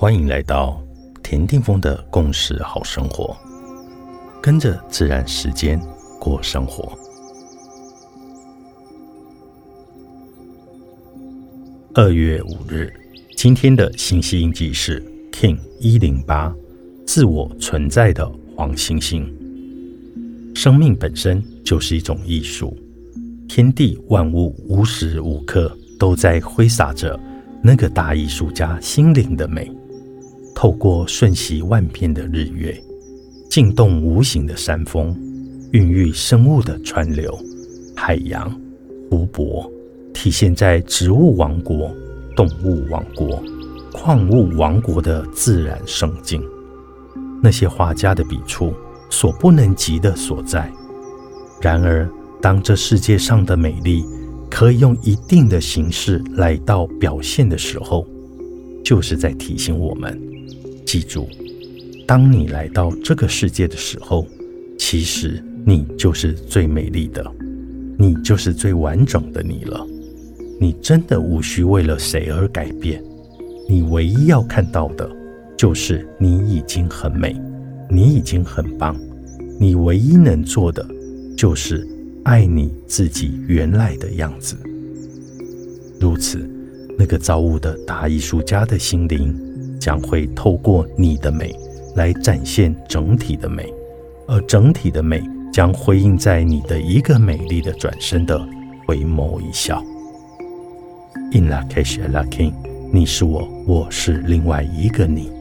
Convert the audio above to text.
欢迎来到田定峰的共识好生活，跟着自然时间过生活。二月五日，今天的信息印记是 King 一零八，自我存在的黄星星。生命本身就是一种艺术，天地万物无时无刻都在挥洒着那个大艺术家心灵的美。透过瞬息万变的日月，静动无形的山峰，孕育生物的川流，海洋、湖泊，体现在植物王国、动物王国、矿物王国的自然圣境。那些画家的笔触所不能及的所在。然而，当这世界上的美丽可以用一定的形式来到表现的时候，就是在提醒我们。记住，当你来到这个世界的时候，其实你就是最美丽的，你就是最完整的你了。你真的无需为了谁而改变，你唯一要看到的，就是你已经很美，你已经很棒。你唯一能做的，就是爱你自己原来的样子。如此，那个造物的大艺术家的心灵。将会透过你的美来展现整体的美，而整体的美将回应在你的一个美丽的转身的回眸一笑。In la k e s h e la king，你是我，我是另外一个你。